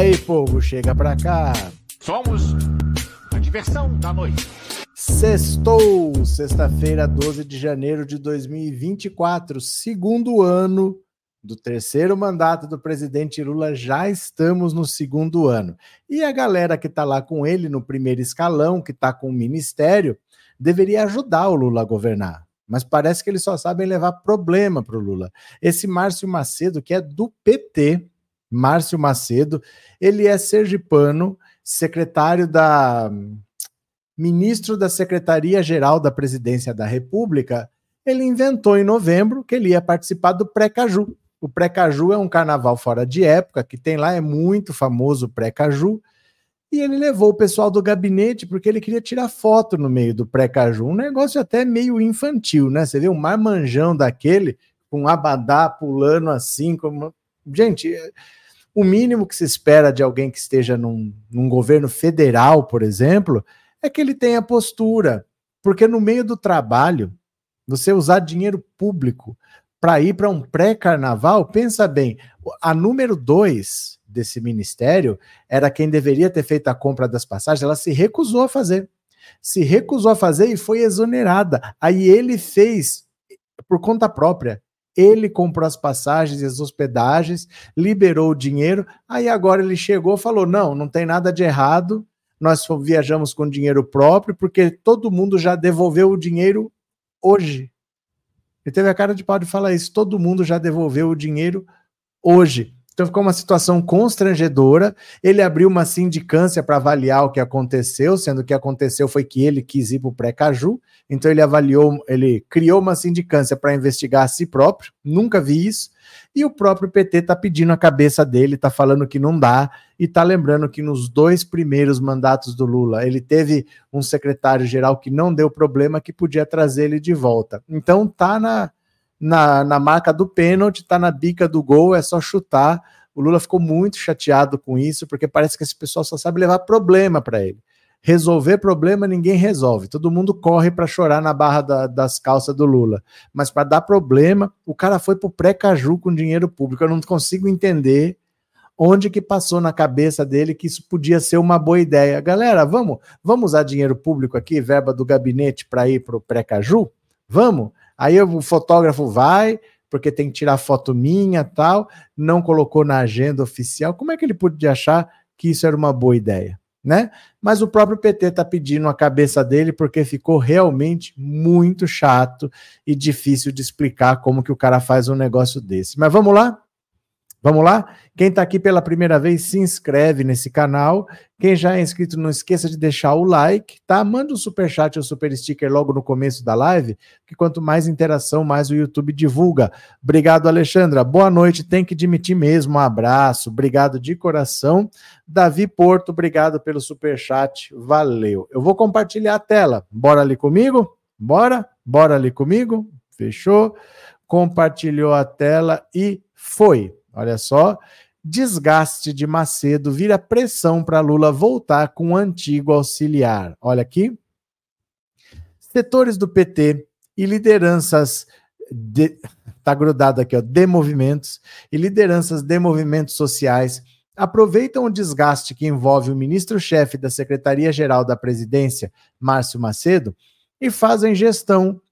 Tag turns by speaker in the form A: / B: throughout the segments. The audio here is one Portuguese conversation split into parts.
A: aí, povo, chega pra cá.
B: Somos a diversão da noite.
A: Sextou, sexta-feira, 12 de janeiro de 2024, segundo ano do terceiro mandato do presidente Lula, já estamos no segundo ano. E a galera que está lá com ele no primeiro escalão, que está com o ministério, deveria ajudar o Lula a governar. Mas parece que eles só sabem levar problema para o Lula. Esse Márcio Macedo, que é do PT, Márcio Macedo, ele é sergipano, secretário da. ministro da Secretaria-Geral da Presidência da República. Ele inventou em novembro que ele ia participar do Pré-Caju. O Pré-Caju é um carnaval fora de época, que tem lá, é muito famoso o Pré-Caju. E ele levou o pessoal do gabinete porque ele queria tirar foto no meio do pré-caju. Um negócio até meio infantil, né? Você vê um marmanjão daquele com um abadá pulando assim, como. Gente, o mínimo que se espera de alguém que esteja num, num governo federal, por exemplo, é que ele tenha postura. Porque no meio do trabalho, você usar dinheiro público para ir para um pré-carnaval, pensa bem, a número dois desse ministério era quem deveria ter feito a compra das passagens, ela se recusou a fazer. Se recusou a fazer e foi exonerada. Aí ele fez por conta própria. Ele comprou as passagens e as hospedagens, liberou o dinheiro. Aí agora ele chegou falou: não, não tem nada de errado. Nós viajamos com dinheiro próprio, porque todo mundo já devolveu o dinheiro hoje. Ele teve a cara de pau de falar isso. Todo mundo já devolveu o dinheiro hoje. Então ficou uma situação constrangedora. Ele abriu uma sindicância para avaliar o que aconteceu, sendo que aconteceu foi que ele quis ir para o pré-caju. Então ele avaliou, ele criou uma sindicância para investigar a si próprio. Nunca vi isso. E o próprio PT está pedindo a cabeça dele, está falando que não dá e está lembrando que nos dois primeiros mandatos do Lula ele teve um secretário-geral que não deu problema, que podia trazer ele de volta. Então tá na na, na marca do pênalti, tá na bica do gol, é só chutar. O Lula ficou muito chateado com isso, porque parece que esse pessoal só sabe levar problema para ele. Resolver problema ninguém resolve. Todo mundo corre para chorar na barra da, das calças do Lula. Mas para dar problema, o cara foi pro pré-caju com dinheiro público. Eu não consigo entender onde que passou na cabeça dele que isso podia ser uma boa ideia. Galera, vamos, vamos usar dinheiro público aqui, verba do gabinete para ir pro pré-caju? Vamos? Aí o fotógrafo vai, porque tem que tirar foto minha tal, não colocou na agenda oficial. Como é que ele podia achar que isso era uma boa ideia? Né? Mas o próprio PT está pedindo a cabeça dele porque ficou realmente muito chato e difícil de explicar como que o cara faz um negócio desse. Mas vamos lá? Vamos lá? Quem está aqui pela primeira vez, se inscreve nesse canal. Quem já é inscrito, não esqueça de deixar o like, tá? Manda um super chat ou super sticker logo no começo da live, que quanto mais interação, mais o YouTube divulga. Obrigado, Alexandra. Boa noite. Tem que admitir mesmo. Um abraço. Obrigado de coração. Davi Porto, obrigado pelo super chat. Valeu. Eu vou compartilhar a tela. Bora ali comigo? Bora? Bora ali comigo? Fechou? Compartilhou a tela e foi. Olha só, desgaste de Macedo vira pressão para Lula voltar com o antigo auxiliar. Olha aqui. Setores do PT e lideranças de, tá grudado aqui, ó, de movimentos e lideranças de movimentos sociais aproveitam o desgaste que envolve o ministro-chefe da Secretaria-Geral da Presidência, Márcio Macedo, e fazem gestão,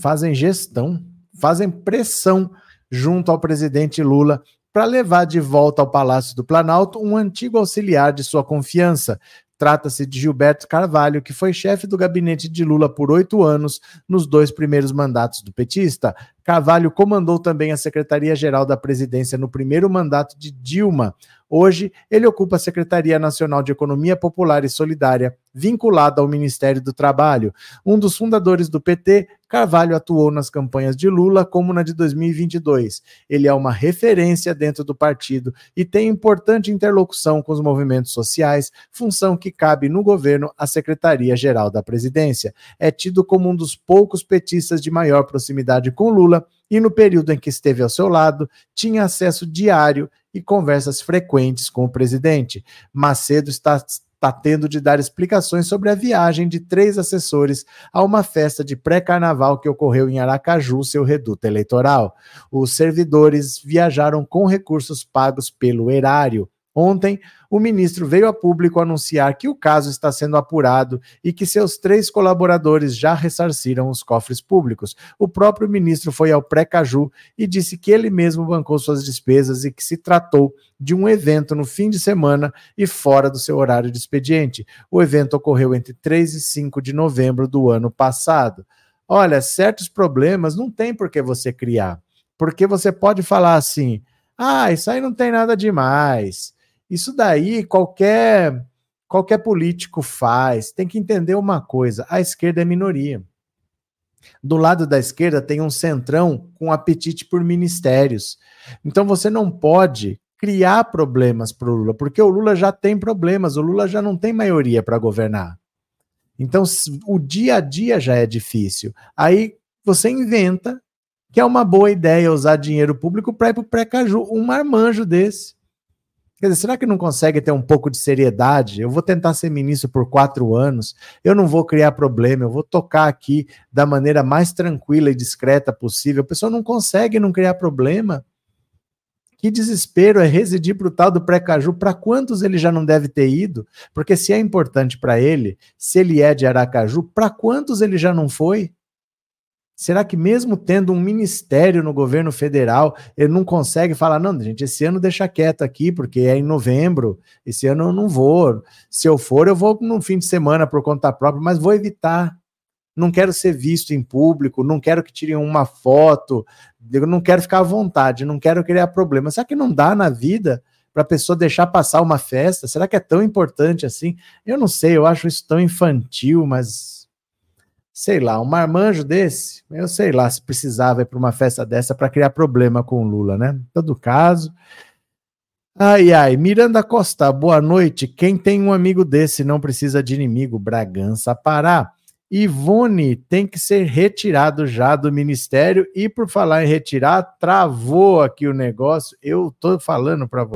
A: fazem gestão, fazem pressão junto ao presidente Lula para levar de volta ao Palácio do Planalto um antigo auxiliar de sua confiança. Trata-se de Gilberto Carvalho, que foi chefe do gabinete de Lula por oito anos nos dois primeiros mandatos do petista. Carvalho comandou também a Secretaria-Geral da Presidência no primeiro mandato de Dilma. Hoje, ele ocupa a Secretaria Nacional de Economia Popular e Solidária, vinculada ao Ministério do Trabalho. Um dos fundadores do PT, Carvalho atuou nas campanhas de Lula como na de 2022. Ele é uma referência dentro do partido e tem importante interlocução com os movimentos sociais, função que cabe no governo à Secretaria-Geral da Presidência. É tido como um dos poucos petistas de maior proximidade com Lula e no período em que esteve ao seu lado, tinha acesso diário e conversas frequentes com o presidente. Macedo está está tendo de dar explicações sobre a viagem de três assessores a uma festa de pré-carnaval que ocorreu em Aracaju, seu reduto eleitoral. Os servidores viajaram com recursos pagos pelo erário. Ontem, o ministro veio a público anunciar que o caso está sendo apurado e que seus três colaboradores já ressarciram os cofres públicos. O próprio ministro foi ao pré-caju e disse que ele mesmo bancou suas despesas e que se tratou de um evento no fim de semana e fora do seu horário de expediente. O evento ocorreu entre 3 e 5 de novembro do ano passado. Olha, certos problemas não tem por que você criar, porque você pode falar assim: ah, isso aí não tem nada demais. Isso daí qualquer qualquer político faz. Tem que entender uma coisa: a esquerda é minoria. Do lado da esquerda tem um centrão com apetite por ministérios. Então você não pode criar problemas para o Lula, porque o Lula já tem problemas, o Lula já não tem maioria para governar. Então o dia a dia já é difícil. Aí você inventa que é uma boa ideia usar dinheiro público para ir para o pré-caju, um marmanjo desse. Quer dizer, será que não consegue ter um pouco de seriedade? Eu vou tentar ser ministro por quatro anos, eu não vou criar problema, eu vou tocar aqui da maneira mais tranquila e discreta possível. A pessoa não consegue não criar problema. Que desespero é residir para o tal do pré-caju. Para quantos ele já não deve ter ido? Porque se é importante para ele, se ele é de Aracaju, para quantos ele já não foi? Será que mesmo tendo um ministério no governo federal, ele não consegue falar, não, gente, esse ano deixa quieto aqui, porque é em novembro, esse ano eu não vou. Se eu for, eu vou no fim de semana por conta própria, mas vou evitar. Não quero ser visto em público, não quero que tirem uma foto, não quero ficar à vontade, não quero criar problema. Será que não dá na vida para a pessoa deixar passar uma festa? Será que é tão importante assim? Eu não sei, eu acho isso tão infantil, mas sei lá, um marmanjo desse, eu sei lá se precisava ir para uma festa dessa para criar problema com o Lula, né? Em todo caso. Ai, ai, Miranda Costa, boa noite. Quem tem um amigo desse não precisa de inimigo, Bragança Pará. Ivone tem que ser retirado já do ministério e por falar em retirar, travou aqui o negócio. Eu tô falando para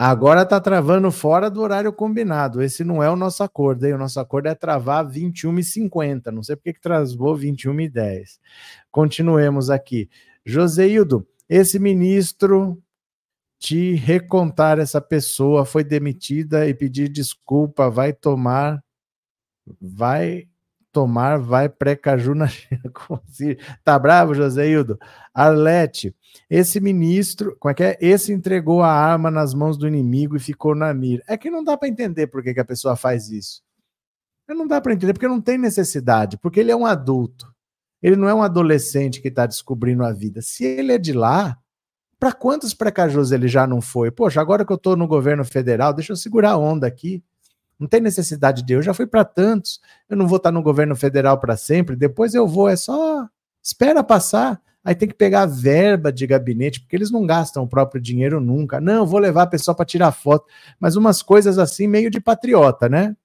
A: Agora tá travando fora do horário combinado. Esse não é o nosso acordo, hein? O nosso acordo é travar 21h50. Não sei porque que travou 21h10. Continuemos aqui. Joseildo, esse ministro te recontar essa pessoa foi demitida e pedir desculpa, vai tomar vai tomar, vai pré-caju na Tá bravo, Joséildo? Arlete, esse ministro, como é que é? Esse entregou a arma nas mãos do inimigo e ficou na mira. É que não dá para entender por que, que a pessoa faz isso. Não dá para entender, porque não tem necessidade, porque ele é um adulto. Ele não é um adolescente que está descobrindo a vida. Se ele é de lá, para quantos pré-cajus ele já não foi? Poxa, agora que eu estou no governo federal, deixa eu segurar a onda aqui. Não tem necessidade de eu já fui para tantos. Eu não vou estar no governo federal para sempre. Depois eu vou, é só espera passar. Aí tem que pegar a verba de gabinete, porque eles não gastam o próprio dinheiro nunca. Não, vou levar a pessoa para tirar foto. Mas umas coisas assim, meio de patriota, né?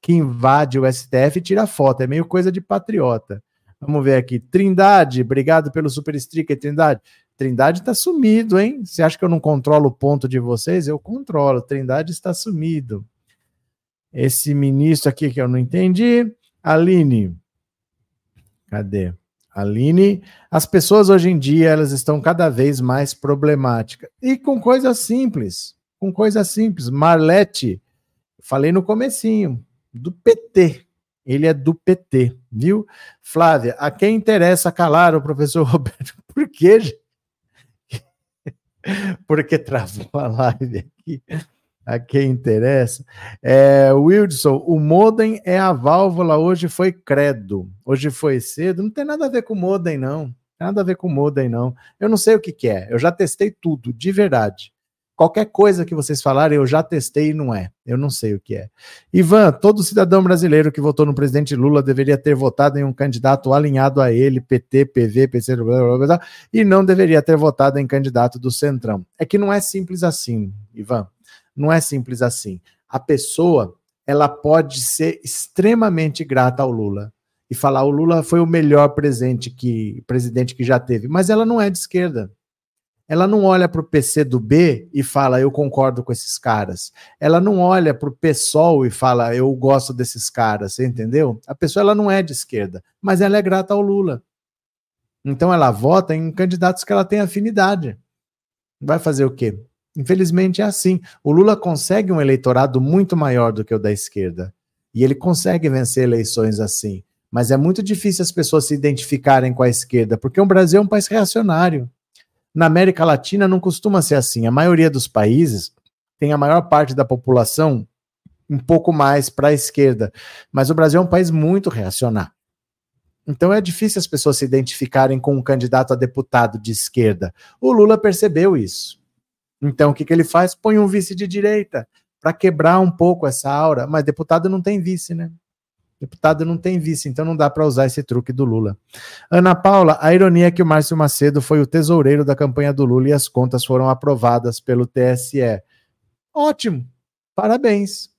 A: Que invade o STF e tira foto. É meio coisa de patriota. Vamos ver aqui. Trindade, obrigado pelo super sticker, Trindade. Trindade está sumido, hein? Você acha que eu não controlo o ponto de vocês? Eu controlo. Trindade está sumido esse ministro aqui que eu não entendi. Aline, cadê? Aline, as pessoas hoje em dia elas estão cada vez mais problemáticas e com coisas simples, com coisas simples. Marlete, falei no comecinho, do PT. Ele é do PT, viu? Flávia, a quem interessa calar o professor Roberto? Por quê? Porque travou a live aqui a quem interessa. É, Wilson, o modem é a válvula, hoje foi credo, hoje foi cedo, não tem nada a ver com modem, não. Nada a ver com modem, não. Eu não sei o que, que é. Eu já testei tudo, de verdade. Qualquer coisa que vocês falarem, eu já testei e não é. Eu não sei o que é. Ivan, todo cidadão brasileiro que votou no presidente Lula deveria ter votado em um candidato alinhado a ele, PT, PV, PC, blá, blá, blá, e não deveria ter votado em candidato do Centrão. É que não é simples assim, Ivan. Não é simples assim. A pessoa, ela pode ser extremamente grata ao Lula e falar o Lula foi o melhor presente que presidente que já teve, mas ela não é de esquerda. Ela não olha para o PC do B e fala, eu concordo com esses caras. Ela não olha para o PSOL e fala, eu gosto desses caras, você entendeu? A pessoa ela não é de esquerda, mas ela é grata ao Lula. Então ela vota em candidatos que ela tem afinidade. Vai fazer o quê? Infelizmente é assim. O Lula consegue um eleitorado muito maior do que o da esquerda. E ele consegue vencer eleições assim. Mas é muito difícil as pessoas se identificarem com a esquerda, porque o Brasil é um país reacionário. Na América Latina não costuma ser assim. A maioria dos países tem a maior parte da população um pouco mais para a esquerda, mas o Brasil é um país muito reacionário. Então é difícil as pessoas se identificarem com um candidato a deputado de esquerda. O Lula percebeu isso. Então o que, que ele faz? Põe um vice de direita para quebrar um pouco essa aura, mas deputado não tem vice, né? Deputado não tem vice, então não dá para usar esse truque do Lula. Ana Paula, a ironia é que o Márcio Macedo foi o tesoureiro da campanha do Lula e as contas foram aprovadas pelo TSE. Ótimo, parabéns.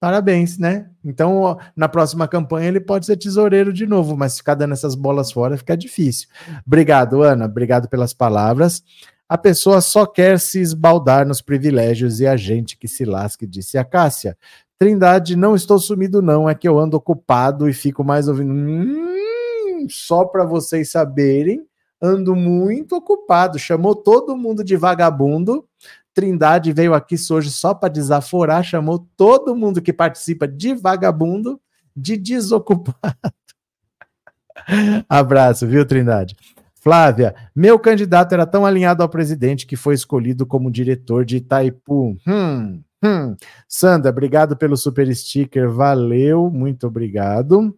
A: Parabéns, né? Então, na próxima campanha ele pode ser tesoureiro de novo, mas ficar dando essas bolas fora fica difícil. Obrigado, Ana. Obrigado pelas palavras. A pessoa só quer se esbaldar nos privilégios e a gente que se lasque, disse a Cássia. Trindade, não estou sumido, não. É que eu ando ocupado e fico mais ouvindo. Hum, só para vocês saberem, ando muito ocupado. Chamou todo mundo de vagabundo. Trindade veio aqui hoje só para desaforar, chamou todo mundo que participa de vagabundo, de desocupado. Abraço, viu, Trindade? Flávia, meu candidato era tão alinhado ao presidente que foi escolhido como diretor de Itaipu. Hum, Hum. Sandra, obrigado pelo super sticker, valeu, muito obrigado.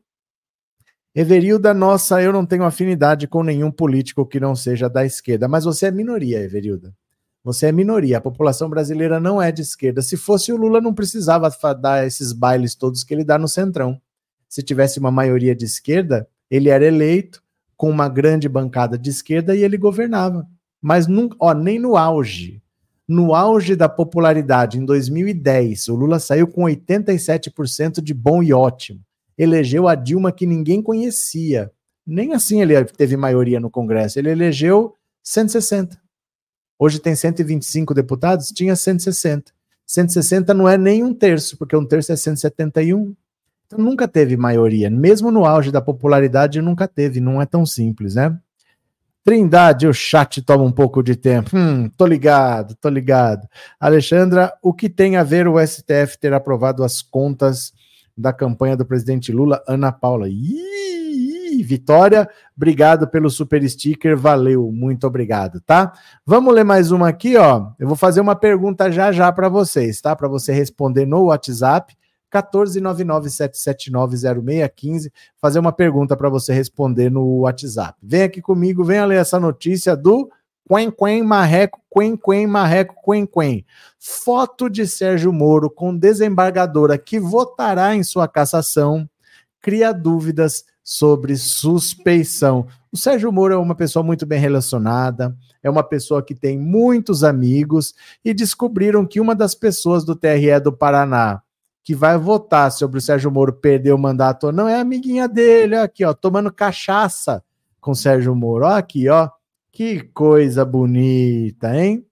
A: Everilda, nossa, eu não tenho afinidade com nenhum político que não seja da esquerda, mas você é minoria, Everilda. Você é minoria, a população brasileira não é de esquerda. Se fosse o Lula, não precisava dar esses bailes todos que ele dá no Centrão. Se tivesse uma maioria de esquerda, ele era eleito com uma grande bancada de esquerda e ele governava. Mas não, ó, nem no auge no auge da popularidade, em 2010, o Lula saiu com 87% de bom e ótimo. Elegeu a Dilma que ninguém conhecia. Nem assim ele teve maioria no Congresso. Ele elegeu 160. Hoje tem 125 deputados, tinha 160. 160 não é nem um terço, porque um terço é 171. Então nunca teve maioria. Mesmo no auge da popularidade, nunca teve. Não é tão simples, né? Trindade, o chat toma um pouco de tempo. Hum, tô ligado, tô ligado. Alexandra, o que tem a ver o STF ter aprovado as contas da campanha do presidente Lula? Ana Paula. Ih, Vitória, obrigado pelo super sticker, valeu, muito obrigado, tá? Vamos ler mais uma aqui, ó. Eu vou fazer uma pergunta já já para vocês, tá? Para você responder no WhatsApp 14997790615, fazer uma pergunta para você responder no WhatsApp. Vem aqui comigo, venha ler essa notícia do Quen Quen Marreco, Quen Quen Marreco, Quen Quen. Foto de Sérgio Moro com desembargadora que votará em sua cassação cria dúvidas sobre suspeição. O Sérgio Moro é uma pessoa muito bem relacionada, é uma pessoa que tem muitos amigos e descobriram que uma das pessoas do TRE do Paraná que vai votar sobre o Sérgio Moro perder o mandato ou não é amiguinha dele, aqui, ó, tomando cachaça com o Sérgio Moro. Ó, aqui, ó. Que coisa bonita, hein?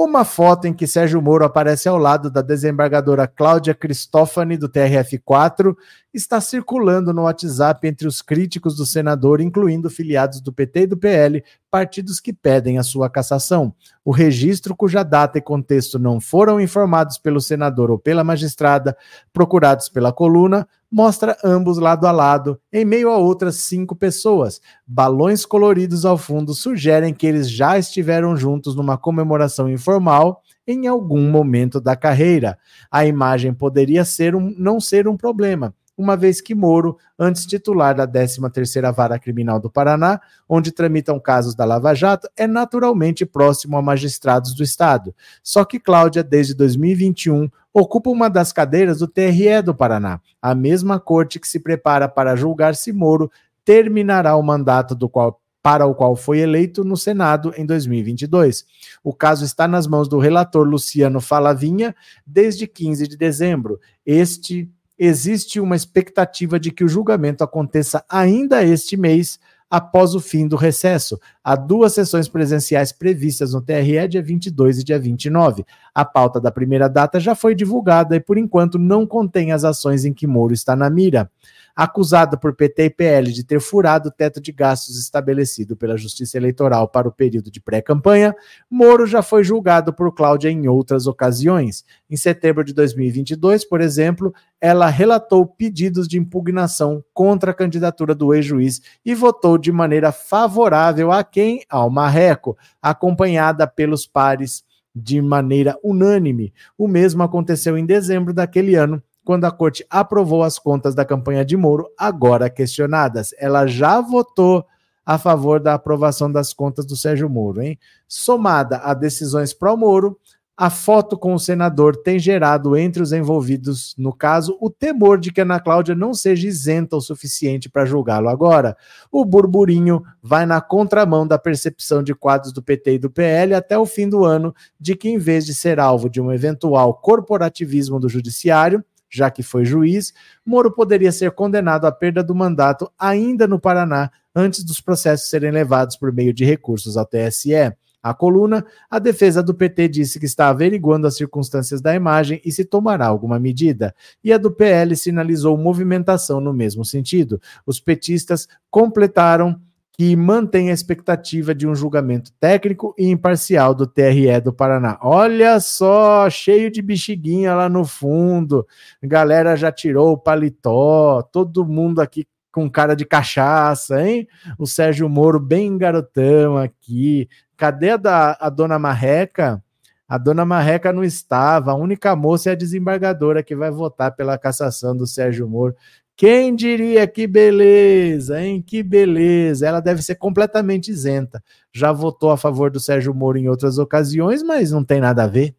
A: Uma foto em que Sérgio Moro aparece ao lado da desembargadora Cláudia Cristófani, do TRF4, está circulando no WhatsApp entre os críticos do senador, incluindo filiados do PT e do PL, partidos que pedem a sua cassação. O registro, cuja data e contexto não foram informados pelo senador ou pela magistrada, procurados pela coluna, mostra ambos lado a lado, em meio a outras cinco pessoas. Balões coloridos ao fundo sugerem que eles já estiveram juntos numa comemoração informal em algum momento da carreira. A imagem poderia ser um, não ser um problema uma vez que Moro, antes titular da 13ª Vara Criminal do Paraná, onde tramitam casos da Lava Jato, é naturalmente próximo a magistrados do Estado. Só que Cláudia, desde 2021, ocupa uma das cadeiras do TRE do Paraná, a mesma corte que se prepara para julgar se Moro terminará o mandato do qual para o qual foi eleito no Senado em 2022. O caso está nas mãos do relator Luciano Falavinha desde 15 de dezembro. Este existe uma expectativa de que o julgamento aconteça ainda este mês, após o fim do recesso. Há duas sessões presenciais previstas no TRE, dia 22 e dia 29. A pauta da primeira data já foi divulgada e, por enquanto, não contém as ações em que Moro está na mira acusado por PT e PL de ter furado o teto de gastos estabelecido pela Justiça Eleitoral para o período de pré-campanha, Moro já foi julgado por Cláudia em outras ocasiões. Em setembro de 2022, por exemplo, ela relatou pedidos de impugnação contra a candidatura do ex-juiz e votou de maneira favorável a quem? Ao Marreco, acompanhada pelos pares de maneira unânime. O mesmo aconteceu em dezembro daquele ano, quando a corte aprovou as contas da campanha de Moro, agora questionadas. Ela já votou a favor da aprovação das contas do Sérgio Moro, hein? Somada a decisões pró-Moro, a foto com o senador tem gerado entre os envolvidos no caso o temor de que Ana Cláudia não seja isenta o suficiente para julgá-lo agora. O burburinho vai na contramão da percepção de quadros do PT e do PL até o fim do ano de que, em vez de ser alvo de um eventual corporativismo do judiciário, já que foi juiz, Moro poderia ser condenado à perda do mandato ainda no Paraná, antes dos processos serem levados por meio de recursos ao TSE. A coluna, a defesa do PT disse que está averiguando as circunstâncias da imagem e se tomará alguma medida. E a do PL sinalizou movimentação no mesmo sentido. Os petistas completaram que mantém a expectativa de um julgamento técnico e imparcial do TRE do Paraná. Olha só, cheio de bexiguinha lá no fundo. Galera já tirou o paletó, todo mundo aqui com cara de cachaça, hein? O Sérgio Moro bem garotão aqui. Cadê a, da, a dona Marreca? A dona Marreca não estava, a única moça é a desembargadora que vai votar pela cassação do Sérgio Moro. Quem diria que beleza, hein? Que beleza. Ela deve ser completamente isenta. Já votou a favor do Sérgio Moro em outras ocasiões, mas não tem nada a ver.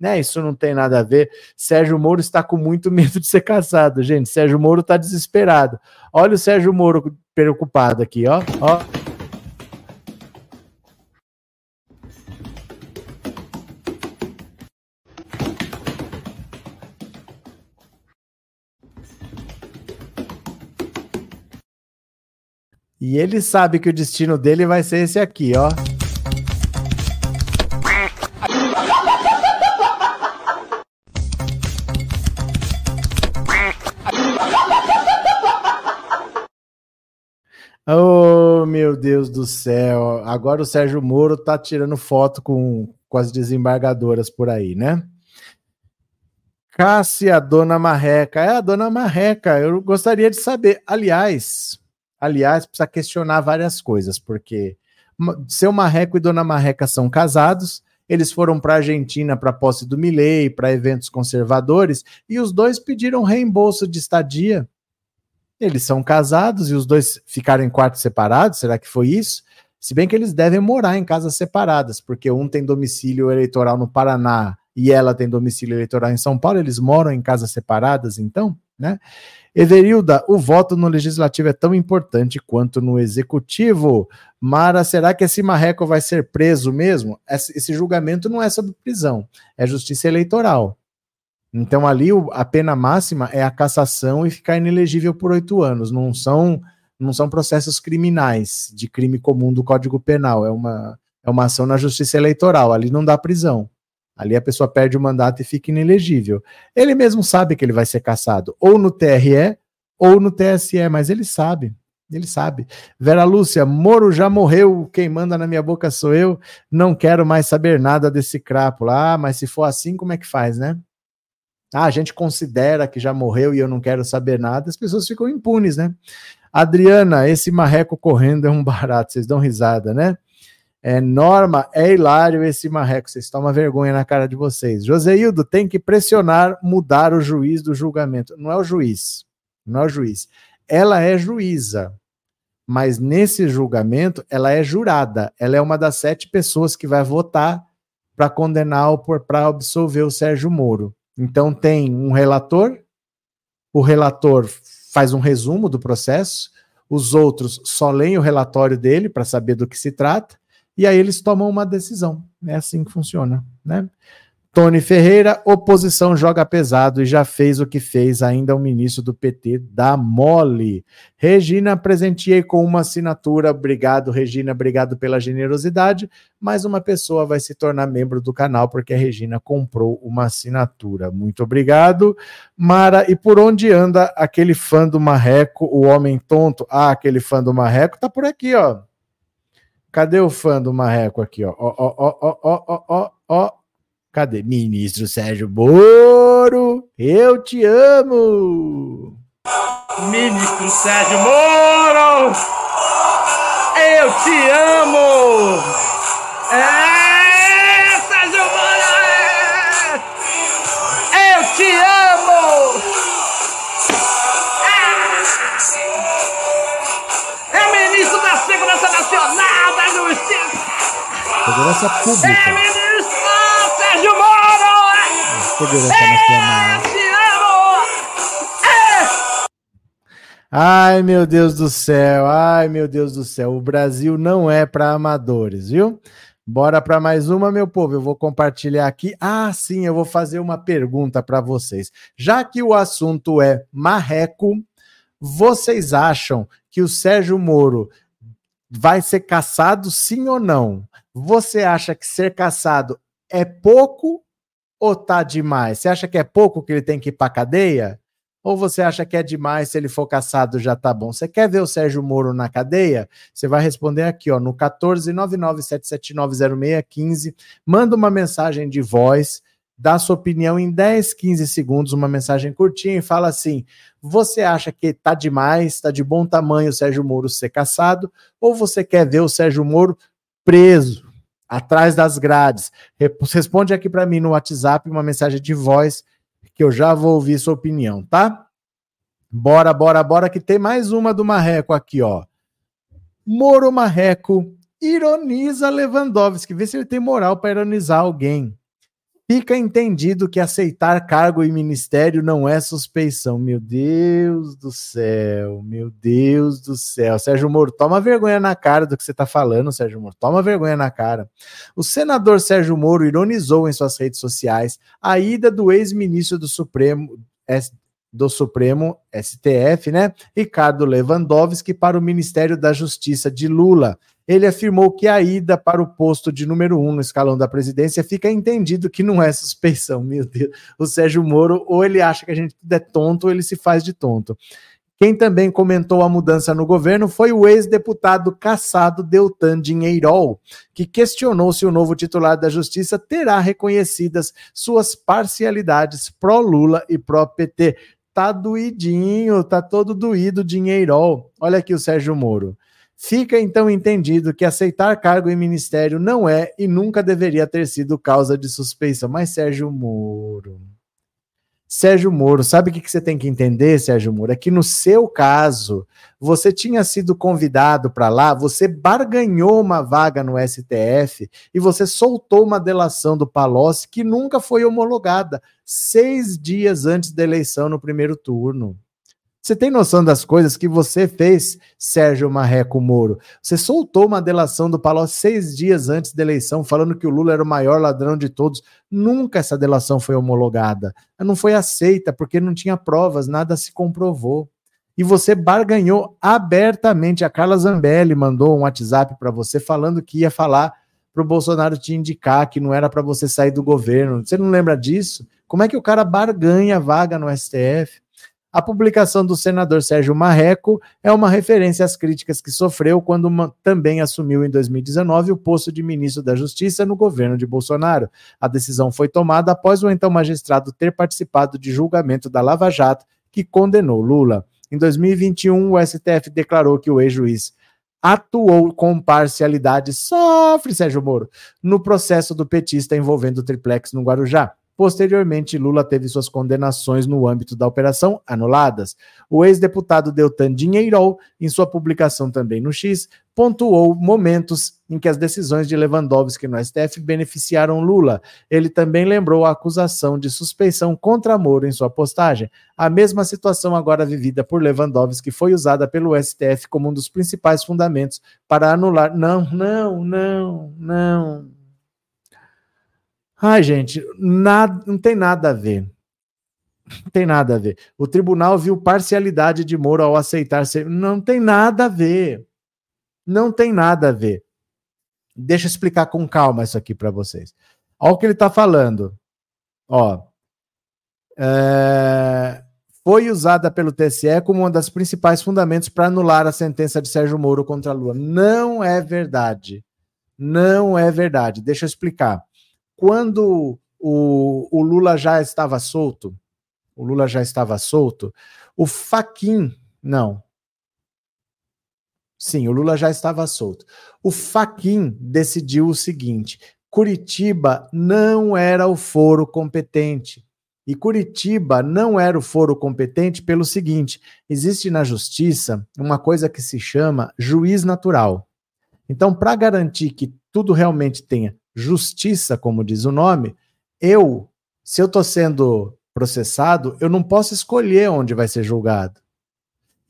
A: Né? Isso não tem nada a ver. Sérgio Moro está com muito medo de ser caçado, gente. Sérgio Moro está desesperado. Olha o Sérgio Moro preocupado aqui, ó. ó. E ele sabe que o destino dele vai ser esse aqui, ó. Oh, meu Deus do céu. Agora o Sérgio Moro tá tirando foto com, com as desembargadoras por aí, né? Cássia, Dona Marreca. É a Dona Marreca. Eu gostaria de saber. Aliás, Aliás, precisa questionar várias coisas, porque seu Marreco e Dona Marreca são casados, eles foram para a Argentina para posse do Milei, para eventos conservadores, e os dois pediram reembolso de estadia. Eles são casados e os dois ficaram em quartos separados, será que foi isso? Se bem que eles devem morar em casas separadas, porque um tem domicílio eleitoral no Paraná e ela tem domicílio eleitoral em São Paulo, eles moram em casas separadas, então, né? Everilda, o voto no legislativo é tão importante quanto no executivo. Mara, será que esse marreco vai ser preso mesmo? Esse julgamento não é sobre prisão, é justiça eleitoral. Então ali a pena máxima é a cassação e ficar inelegível por oito anos. Não são não são processos criminais de crime comum do Código Penal. É uma é uma ação na justiça eleitoral. Ali não dá prisão. Ali a pessoa perde o mandato e fica inelegível. Ele mesmo sabe que ele vai ser caçado, ou no TRE ou no TSE, mas ele sabe. Ele sabe. Vera Lúcia, Moro já morreu, quem manda na minha boca sou eu. Não quero mais saber nada desse crápula. Ah, mas se for assim, como é que faz, né? Ah, a gente considera que já morreu e eu não quero saber nada, as pessoas ficam impunes, né? Adriana, esse marreco correndo é um barato, vocês dão risada, né? É, Norma, é hilário esse marreco, vocês tomam vergonha na cara de vocês. Joseildo, tem que pressionar, mudar o juiz do julgamento. Não é o juiz, não é o juiz. Ela é juíza, mas nesse julgamento ela é jurada. Ela é uma das sete pessoas que vai votar para condenar ou para absolver o Sérgio Moro. Então tem um relator, o relator faz um resumo do processo, os outros só leem o relatório dele para saber do que se trata, e aí eles tomam uma decisão. É assim que funciona, né? Tony Ferreira, oposição joga pesado e já fez o que fez ainda o ministro do PT da Mole. Regina, presenteei com uma assinatura. Obrigado, Regina, obrigado pela generosidade. Mais uma pessoa vai se tornar membro do canal porque a Regina comprou uma assinatura. Muito obrigado. Mara, e por onde anda aquele fã do Marreco, o homem tonto? Ah, aquele fã do Marreco tá por aqui, ó. Cadê o fã do Marreco aqui, ó? Ó, ó, ó, ó, ó, ó, ó. Cadê? Ministro Sérgio Moro, eu te amo!
C: Ministro Sérgio Moro, eu te amo! É, Sérgio Moro, é. eu te amo! É, é ministro da Segurança Nacional!
A: Segurança Pública.
C: É ministro Sérgio Moro!
A: Segurança Nacional. Ai, meu Deus do céu, ai, meu Deus do céu. O Brasil não é para amadores, viu? Bora para mais uma, meu povo. Eu vou compartilhar aqui. Ah, sim, eu vou fazer uma pergunta para vocês. Já que o assunto é marreco, vocês acham que o Sérgio Moro vai ser caçado sim ou não? Você acha que ser caçado é pouco ou tá demais? Você acha que é pouco que ele tem que ir para cadeia? Ou você acha que é demais, se ele for caçado já tá bom? Você quer ver o Sérgio Moro na cadeia? Você vai responder aqui, ó, no 14997790615. Manda uma mensagem de voz, dá sua opinião em 10, 15 segundos, uma mensagem curtinha e fala assim: você acha que tá demais, tá de bom tamanho o Sérgio Moro ser caçado? Ou você quer ver o Sérgio Moro preso? Atrás das grades. Responde aqui para mim no WhatsApp uma mensagem de voz que eu já vou ouvir sua opinião, tá? Bora, bora, bora que tem mais uma do Marreco aqui, ó. Moro Marreco ironiza Lewandowski, vê se ele tem moral para ironizar alguém. Fica entendido que aceitar cargo e ministério não é suspeição. Meu Deus do céu, meu Deus do céu. Sérgio Moro, toma vergonha na cara do que você está falando, Sérgio Moro. Toma vergonha na cara. O senador Sérgio Moro ironizou em suas redes sociais a ida do ex-ministro do Supremo, do Supremo STF, né, Ricardo Lewandowski, para o Ministério da Justiça de Lula ele afirmou que a ida para o posto de número um no escalão da presidência fica entendido que não é suspeição. Meu Deus, o Sérgio Moro, ou ele acha que a gente é tonto, ou ele se faz de tonto. Quem também comentou a mudança no governo foi o ex-deputado caçado Deltan Dinheirol, que questionou se o novo titular da Justiça terá reconhecidas suas parcialidades pró-Lula e pró-PT. Tá doidinho, tá todo doído Dinheirol. Olha aqui o Sérgio Moro. Fica então entendido que aceitar cargo em ministério não é e nunca deveria ter sido causa de suspeição. Mas Sérgio Moro. Sérgio Moro, sabe o que você tem que entender, Sérgio Moro? É que no seu caso, você tinha sido convidado para lá, você barganhou uma vaga no STF e você soltou uma delação do Palocci que nunca foi homologada, seis dias antes da eleição no primeiro turno. Você tem noção das coisas que você fez, Sérgio Marreco Moro? Você soltou uma delação do Palocci seis dias antes da eleição, falando que o Lula era o maior ladrão de todos. Nunca essa delação foi homologada. Ela não foi aceita porque não tinha provas, nada se comprovou. E você barganhou abertamente. A Carla Zambelli mandou um WhatsApp para você falando que ia falar para o Bolsonaro te indicar que não era para você sair do governo. Você não lembra disso? Como é que o cara barganha vaga no STF? A publicação do senador Sérgio Marreco é uma referência às críticas que sofreu quando uma, também assumiu em 2019 o posto de ministro da Justiça no governo de Bolsonaro. A decisão foi tomada após o então magistrado ter participado de julgamento da Lava Jato, que condenou Lula. Em 2021, o STF declarou que o ex-juiz atuou com parcialidade, sofre Sérgio Moro, no processo do petista envolvendo o triplex no Guarujá. Posteriormente, Lula teve suas condenações no âmbito da operação anuladas. O ex-deputado Deltan Dinheirol, em sua publicação também no X, pontuou momentos em que as decisões de Lewandowski no STF beneficiaram Lula. Ele também lembrou a acusação de suspeição contra Moro em sua postagem. A mesma situação agora vivida por Lewandowski foi usada pelo STF como um dos principais fundamentos para anular. Não, não, não, não. Ai, gente, nada, não tem nada a ver. Não tem nada a ver. O tribunal viu parcialidade de Moro ao aceitar ser. Não tem nada a ver. Não tem nada a ver. Deixa eu explicar com calma isso aqui para vocês. Olha o que ele está falando. Ó, é, foi usada pelo TSE como uma das principais fundamentos para anular a sentença de Sérgio Moro contra Lula. Não é verdade. Não é verdade. Deixa eu explicar. Quando o, o Lula já estava solto, o Lula já estava solto, o Faquin, não, Sim, o Lula já estava solto. O Faquin decidiu o seguinte: Curitiba não era o foro competente. E Curitiba não era o foro competente pelo seguinte: existe na justiça uma coisa que se chama juiz natural. Então, para garantir que tudo realmente tenha justiça, como diz o nome, eu, se eu estou sendo processado, eu não posso escolher onde vai ser julgado.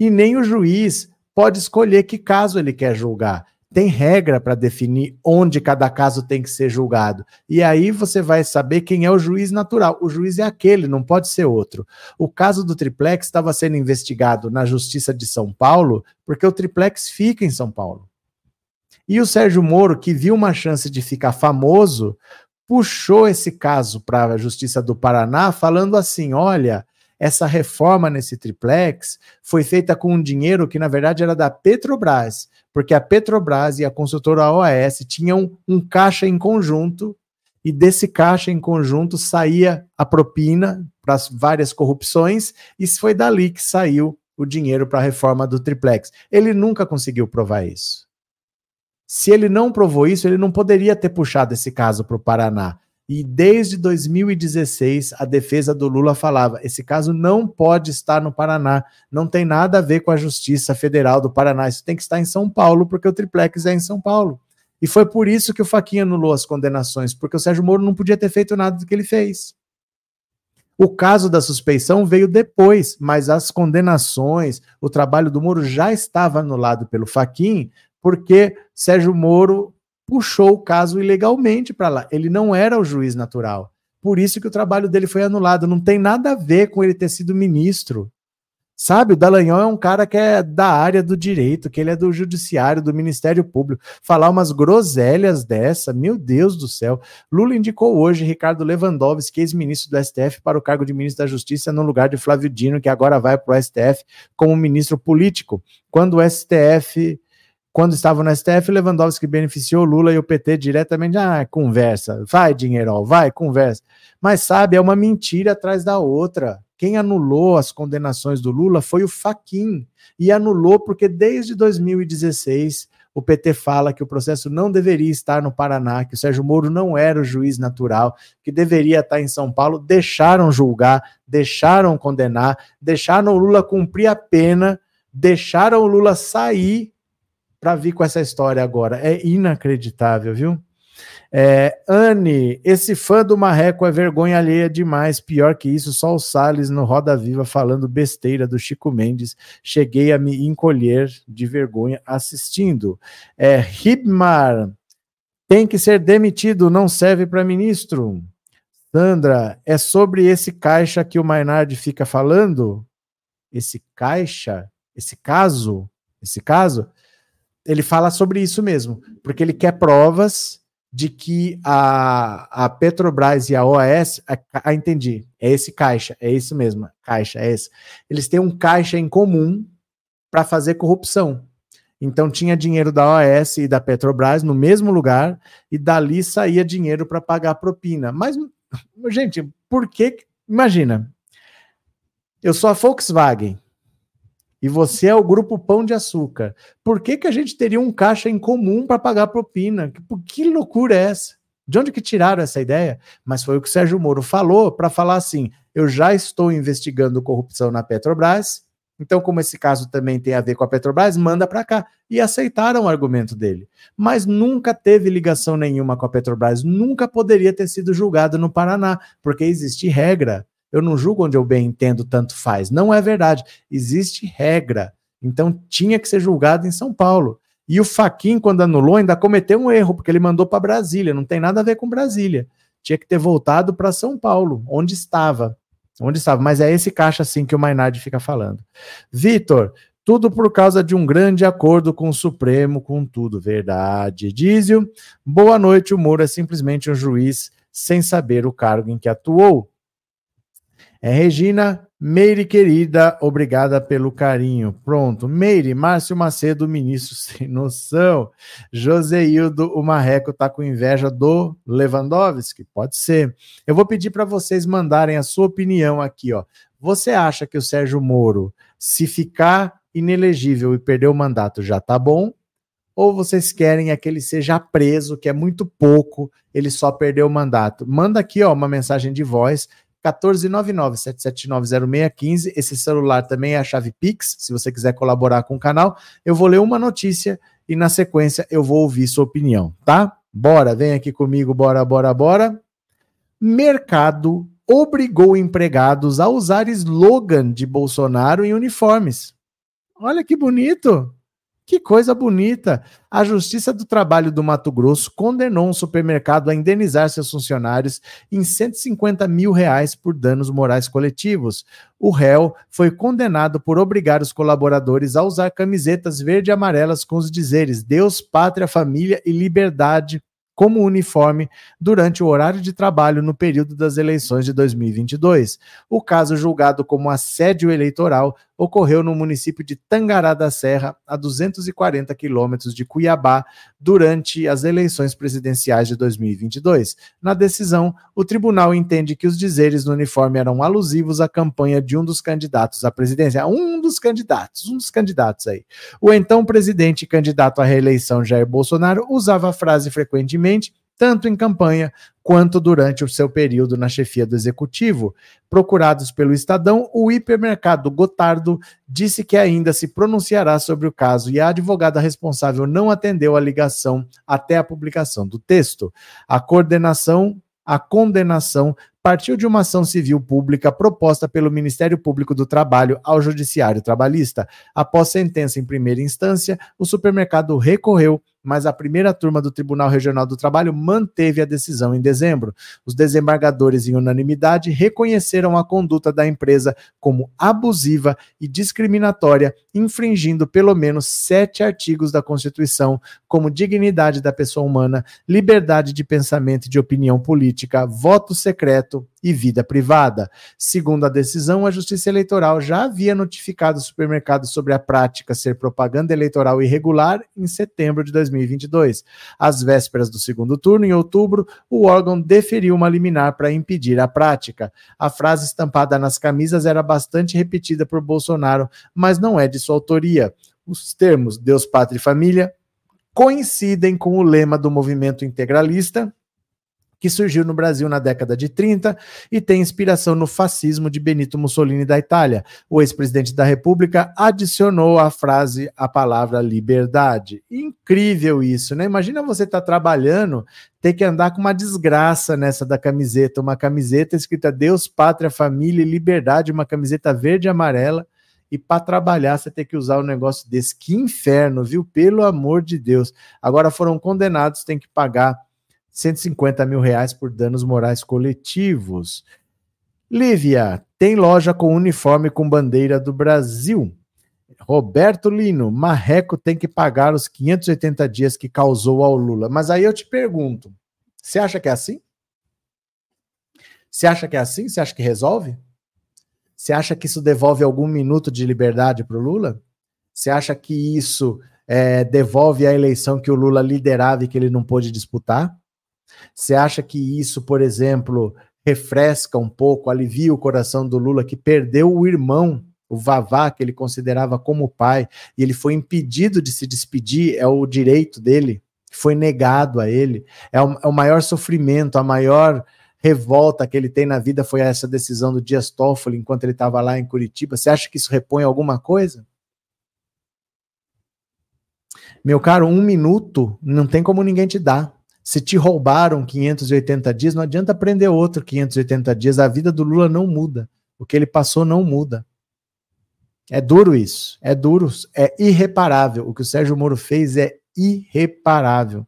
A: E nem o juiz pode escolher que caso ele quer julgar. Tem regra para definir onde cada caso tem que ser julgado. E aí você vai saber quem é o juiz natural. O juiz é aquele, não pode ser outro. O caso do triplex estava sendo investigado na Justiça de São Paulo, porque o triplex fica em São Paulo. E o Sérgio Moro, que viu uma chance de ficar famoso, puxou esse caso para a Justiça do Paraná, falando assim: olha, essa reforma nesse triplex foi feita com um dinheiro que, na verdade, era da Petrobras, porque a Petrobras e a consultora OAS tinham um caixa em conjunto, e desse caixa em conjunto saía a propina para as várias corrupções, e foi dali que saiu o dinheiro para a reforma do triplex. Ele nunca conseguiu provar isso. Se ele não provou isso, ele não poderia ter puxado esse caso para o Paraná. E desde 2016, a defesa do Lula falava: esse caso não pode estar no Paraná, não tem nada a ver com a Justiça Federal do Paraná, isso tem que estar em São Paulo, porque o triplex é em São Paulo. E foi por isso que o Faquinha anulou as condenações, porque o Sérgio Moro não podia ter feito nada do que ele fez. O caso da suspeição veio depois, mas as condenações, o trabalho do Moro já estava anulado pelo Faquin, porque Sérgio Moro puxou o caso ilegalmente para lá. Ele não era o juiz natural. Por isso que o trabalho dele foi anulado. Não tem nada a ver com ele ter sido ministro. Sabe, o Dallagnol é um cara que é da área do direito, que ele é do judiciário, do Ministério Público. Falar umas groselhas dessa, meu Deus do céu. Lula indicou hoje Ricardo Lewandowski, ex-ministro do STF, para o cargo de ministro da Justiça no lugar de Flávio Dino, que agora vai para o STF como ministro político. Quando o STF quando estava no STF, Lewandowski beneficiou Lula e o PT diretamente. Ah, conversa, vai, dinheiro, vai, conversa. Mas sabe, é uma mentira atrás da outra. Quem anulou as condenações do Lula foi o Faquin. E anulou porque desde 2016 o PT fala que o processo não deveria estar no Paraná, que o Sérgio Moro não era o juiz natural, que deveria estar em São Paulo. Deixaram julgar, deixaram condenar, deixaram o Lula cumprir a pena, deixaram o Lula sair para vir com essa história agora. É inacreditável, viu? É, Anne, esse fã do Marreco é vergonha alheia demais. Pior que isso, só o Salles no Roda Viva falando besteira do Chico Mendes. Cheguei a me encolher de vergonha assistindo. É, tem que ser demitido, não serve para ministro. Sandra, é sobre esse caixa que o Maynard fica falando? Esse caixa? Esse caso? Esse caso? Ele fala sobre isso mesmo, porque ele quer provas de que a, a Petrobras e a OAS, a, a, entendi, é esse caixa, é isso mesmo, caixa, é esse. Eles têm um caixa em comum para fazer corrupção. Então tinha dinheiro da OAS e da Petrobras no mesmo lugar e dali saía dinheiro para pagar propina. Mas, gente, por que? Imagina, eu sou a Volkswagen, e você é o grupo Pão de Açúcar. Por que, que a gente teria um caixa em comum para pagar propina? Que, que loucura é essa? De onde que tiraram essa ideia? Mas foi o que o Sérgio Moro falou para falar assim: eu já estou investigando corrupção na Petrobras, então, como esse caso também tem a ver com a Petrobras, manda para cá. E aceitaram o argumento dele. Mas nunca teve ligação nenhuma com a Petrobras, nunca poderia ter sido julgado no Paraná, porque existe regra. Eu não julgo onde eu bem entendo, tanto faz. Não é verdade. Existe regra. Então tinha que ser julgado em São Paulo. E o Faquin, quando anulou, ainda cometeu um erro, porque ele mandou para Brasília. Não tem nada a ver com Brasília. Tinha que ter voltado para São Paulo, onde estava. Onde estava? Mas é esse caixa assim que o Mainardi fica falando. Vitor, tudo por causa de um grande acordo com o Supremo, com tudo. Verdade. Dízio, boa noite. O Moro é simplesmente um juiz sem saber o cargo em que atuou. É Regina Meire, querida, obrigada pelo carinho. Pronto. Meire, Márcio Macedo, ministro sem noção. Joseildo, o Marreco tá com inveja do Lewandowski? Pode ser. Eu vou pedir para vocês mandarem a sua opinião aqui, ó. Você acha que o Sérgio Moro, se ficar inelegível e perder o mandato, já tá bom? Ou vocês querem é que ele seja preso, que é muito pouco, ele só perdeu o mandato? Manda aqui, ó, uma mensagem de voz 14997790615. Esse celular também é a chave Pix, se você quiser colaborar com o canal. Eu vou ler uma notícia e na sequência eu vou ouvir sua opinião, tá? Bora, vem aqui comigo, bora, bora, bora. Mercado obrigou empregados a usar slogan de Bolsonaro em uniformes. Olha que bonito! Que coisa bonita! A Justiça do Trabalho do Mato Grosso condenou um supermercado a indenizar seus funcionários em 150 mil reais por danos morais coletivos. O réu foi condenado por obrigar os colaboradores a usar camisetas verde e amarelas com os dizeres Deus, Pátria, Família e Liberdade como uniforme durante o horário de trabalho no período das eleições de 2022. O caso julgado como assédio eleitoral ocorreu no município de Tangará da Serra, a 240 quilômetros de Cuiabá, durante as eleições presidenciais de 2022. Na decisão, o tribunal entende que os dizeres no uniforme eram alusivos à campanha de um dos candidatos à presidência. Um dos candidatos, um dos candidatos aí. O então presidente e candidato à reeleição Jair Bolsonaro usava a frase frequentemente tanto em campanha quanto durante o seu período na chefia do executivo. Procurados pelo Estadão, o hipermercado Gotardo disse que ainda se pronunciará sobre o caso e a advogada responsável não atendeu a ligação até a publicação do texto. A coordenação a condenação partiu de uma ação civil pública proposta pelo Ministério Público do Trabalho ao Judiciário Trabalhista. Após sentença em primeira instância, o supermercado recorreu mas a primeira turma do Tribunal Regional do Trabalho manteve a decisão em dezembro. Os desembargadores, em unanimidade, reconheceram a conduta da empresa como abusiva e discriminatória, infringindo pelo menos sete artigos da Constituição, como dignidade da pessoa humana, liberdade de pensamento e de opinião política, voto secreto e vida privada. Segundo a decisão, a Justiça Eleitoral já havia notificado o supermercado sobre a prática ser propaganda eleitoral irregular em setembro de 2022. Às vésperas do segundo turno, em outubro, o órgão deferiu uma liminar para impedir a prática. A frase estampada nas camisas era bastante repetida por Bolsonaro, mas não é de sua autoria. Os termos Deus, Pátria e Família coincidem com o lema do movimento integralista que surgiu no Brasil na década de 30 e tem inspiração no fascismo de Benito Mussolini da Itália. O ex-presidente da República adicionou à frase a palavra liberdade. Incrível isso, né? Imagina você estar tá trabalhando, ter que andar com uma desgraça nessa da camiseta, uma camiseta escrita Deus, Pátria, Família e Liberdade, uma camiseta verde e amarela. E para trabalhar você ter que usar um negócio desse. Que inferno, viu? Pelo amor de Deus. Agora foram condenados, tem que pagar 150 mil reais por danos morais coletivos. Lívia, tem loja com uniforme com bandeira do Brasil. Roberto Lino, Marreco tem que pagar os 580 dias que causou ao Lula. Mas aí eu te pergunto, você acha que é assim? Você acha que é assim? Você acha que resolve? Você acha que isso devolve algum minuto de liberdade para o Lula? Você acha que isso é, devolve a eleição que o Lula liderava e que ele não pôde disputar? Você acha que isso, por exemplo, refresca um pouco, alivia o coração do Lula que perdeu o irmão, o Vavá, que ele considerava como pai, e ele foi impedido de se despedir, é o direito dele. foi negado a ele. É o, é o maior sofrimento, a maior revolta que ele tem na vida foi essa decisão do Dias Toffoli enquanto ele estava lá em Curitiba. Você acha que isso repõe alguma coisa? Meu caro, um minuto não tem como ninguém te dar. Se te roubaram 580 dias, não adianta aprender outro 580 dias. A vida do Lula não muda. O que ele passou não muda. É duro isso. É duro. É irreparável. O que o Sérgio Moro fez é irreparável.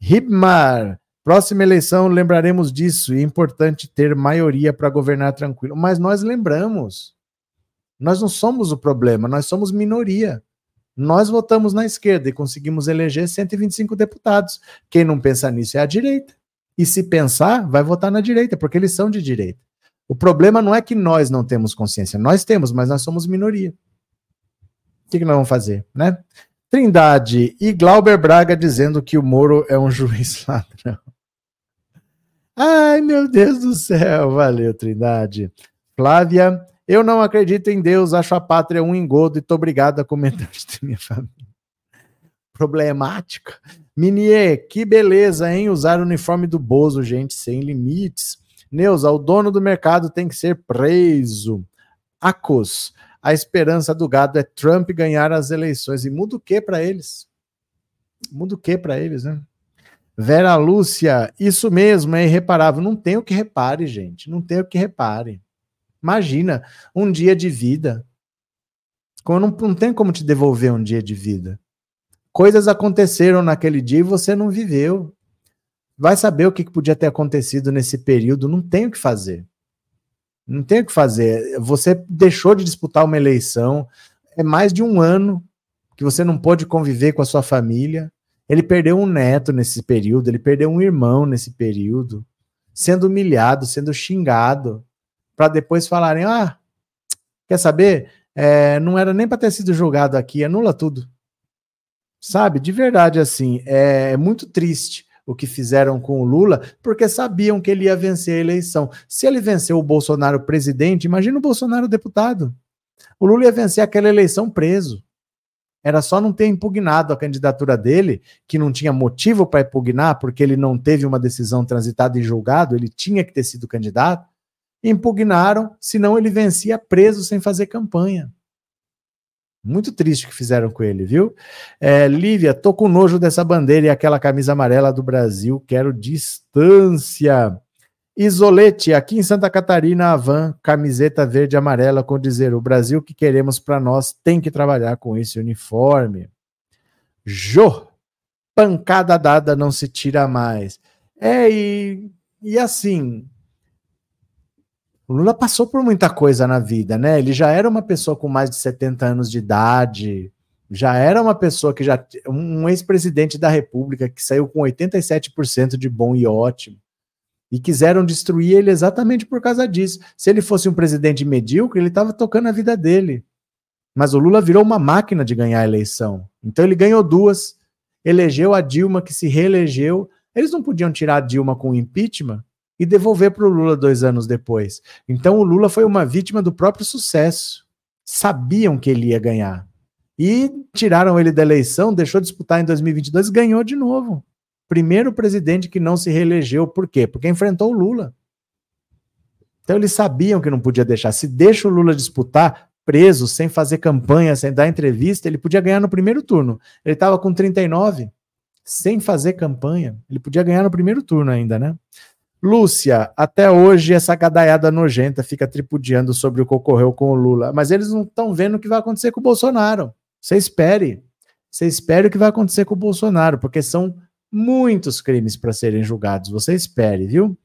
A: Ribmar, próxima eleição lembraremos disso. É importante ter maioria para governar tranquilo. Mas nós lembramos. Nós não somos o problema, nós somos minoria. Nós votamos na esquerda e conseguimos eleger 125 deputados. Quem não pensa nisso é a direita. E se pensar, vai votar na direita, porque eles são de direita. O problema não é que nós não temos consciência, nós temos, mas nós somos minoria. O que, que nós vamos fazer, né? Trindade e Glauber Braga dizendo que o Moro é um juiz ladrão. Ai, meu Deus do céu, valeu, Trindade. Flávia, eu não acredito em Deus, acho a pátria um engodo e tô obrigado a comentar de minha família. Problemática. Minier, que beleza, hein? Usar o uniforme do Bozo, gente, sem limites. Neuza, o dono do mercado tem que ser preso. Acos, a esperança do gado é Trump ganhar as eleições. E muda o que para eles? Muda o que para eles, né? Vera Lúcia, isso mesmo, é irreparável. Não tem o que repare, gente. Não tem o que repare. Imagina, um dia de vida. Não, não tem como te devolver um dia de vida. Coisas aconteceram naquele dia e você não viveu. Vai saber o que podia ter acontecido nesse período. Não tem o que fazer. Não tem o que fazer. Você deixou de disputar uma eleição, é mais de um ano que você não pôde conviver com a sua família. Ele perdeu um neto nesse período, ele perdeu um irmão nesse período, sendo humilhado, sendo xingado, para depois falarem: ah, quer saber? É, não era nem para ter sido julgado aqui, anula tudo. Sabe? De verdade, assim, é, é muito triste o que fizeram com o Lula, porque sabiam que ele ia vencer a eleição. Se ele venceu o Bolsonaro presidente, imagina o Bolsonaro deputado. O Lula ia vencer aquela eleição preso. Era só não ter impugnado a candidatura dele, que não tinha motivo para impugnar, porque ele não teve uma decisão transitada e julgado, ele tinha que ter sido candidato. Impugnaram, senão ele vencia preso sem fazer campanha. Muito triste o que fizeram com ele, viu? É, Lívia, tô com nojo dessa bandeira e aquela camisa amarela do Brasil, quero distância. Isolete, aqui em Santa Catarina, a van, camiseta verde e amarela com dizer: o Brasil que queremos para nós tem que trabalhar com esse uniforme. Jô, pancada dada não se tira mais. É, e, e assim, o Lula passou por muita coisa na vida, né? Ele já era uma pessoa com mais de 70 anos de idade, já era uma pessoa que já. um ex-presidente da República que saiu com 87% de bom e ótimo. E quiseram destruir ele exatamente por causa disso. Se ele fosse um presidente medíocre, ele estava tocando a vida dele. Mas o Lula virou uma máquina de ganhar a eleição. Então ele ganhou duas, elegeu a Dilma, que se reelegeu. Eles não podiam tirar a Dilma com impeachment e devolver para o Lula dois anos depois. Então o Lula foi uma vítima do próprio sucesso. Sabiam que ele ia ganhar. E tiraram ele da eleição, deixou de disputar em 2022, ganhou de novo. Primeiro presidente que não se reelegeu. Por quê? Porque enfrentou o Lula. Então eles sabiam que não podia deixar. Se deixa o Lula disputar, preso, sem fazer campanha, sem dar entrevista, ele podia ganhar no primeiro turno. Ele estava com 39, sem fazer campanha. Ele podia ganhar no primeiro turno ainda, né? Lúcia, até hoje essa gadaiada nojenta fica tripudiando sobre o que ocorreu com o Lula, mas eles não estão vendo o que vai acontecer com o Bolsonaro. Você espere. Você espere o que vai acontecer com o Bolsonaro, porque são muitos crimes para serem julgados. Você espere, viu?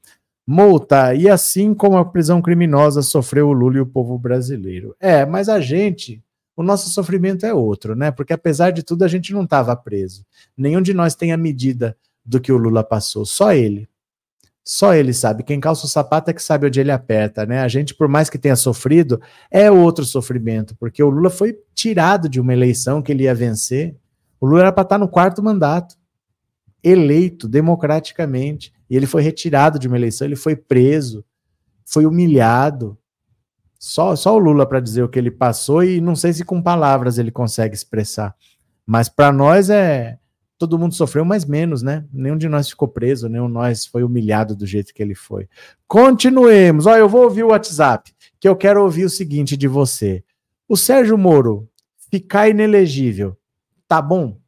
A: Multa, e assim como a prisão criminosa sofreu o Lula e o povo brasileiro. É, mas a gente, o nosso sofrimento é outro, né? Porque apesar de tudo, a gente não estava preso. Nenhum de nós tem a medida do que o Lula passou, só ele. Só ele sabe. Quem calça o sapato é que sabe onde ele aperta, né? A gente, por mais que tenha sofrido, é outro sofrimento, porque o Lula foi tirado de uma eleição que ele ia vencer. O Lula era para estar no quarto mandato, eleito democraticamente, e ele foi retirado de uma eleição, ele foi preso, foi humilhado. Só, só o Lula para dizer o que ele passou, e não sei se com palavras ele consegue expressar. Mas para nós é todo mundo sofreu, mas menos, né? Nenhum de nós ficou preso, nenhum de nós foi humilhado do jeito que ele foi. Continuemos. Olha, eu vou ouvir o WhatsApp, que eu quero ouvir o seguinte de você. O Sérgio Moro ficar inelegível, tá bom?